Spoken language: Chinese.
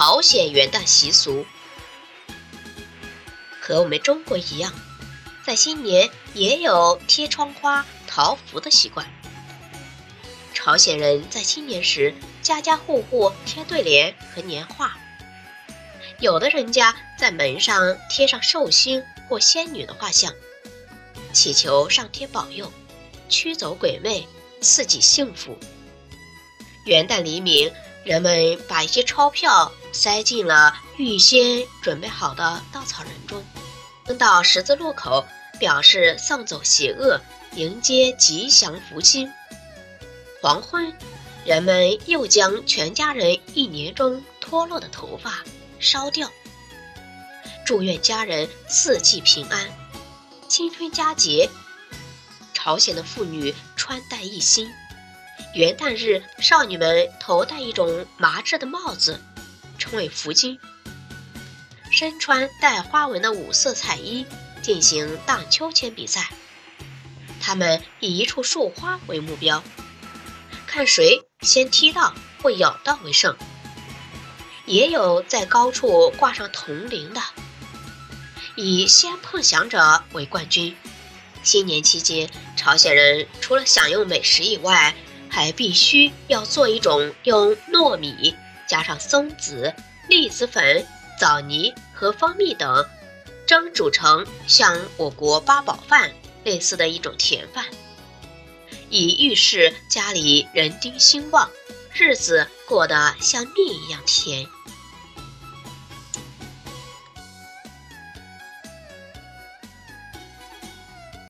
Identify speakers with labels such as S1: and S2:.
S1: 朝鲜元旦习俗。和我们中国一样，在新年也有贴窗花、桃符的习惯。朝鲜人在新年时，家家户户贴对联和年画，有的人家在门上贴上寿星或仙女的画像，祈求上天保佑，驱走鬼魅，赐己幸福。元旦黎明，人们把一些钞票塞进了预先准备好的稻草人中，扔到十字路口，表示送走邪恶，迎接吉祥福星。黄昏，人们又将全家人一年中脱落的头发烧掉，祝愿家人四季平安。青春佳节，朝鲜的妇女穿戴一新。元旦日，少女们头戴一种麻质的帽子，称为福巾，身穿带花纹的五色彩衣，进行荡秋千比赛。他们以一处树花为目标。看谁先踢到或咬到为胜，也有在高处挂上铜铃的，以先碰响者为冠军。新年期间，朝鲜人除了享用美食以外，还必须要做一种用糯米加上松子、栗子粉、枣泥和蜂蜜等蒸煮成像我国八宝饭类似的一种甜饭。以预示家里人丁兴旺，日子过得像蜜一样甜。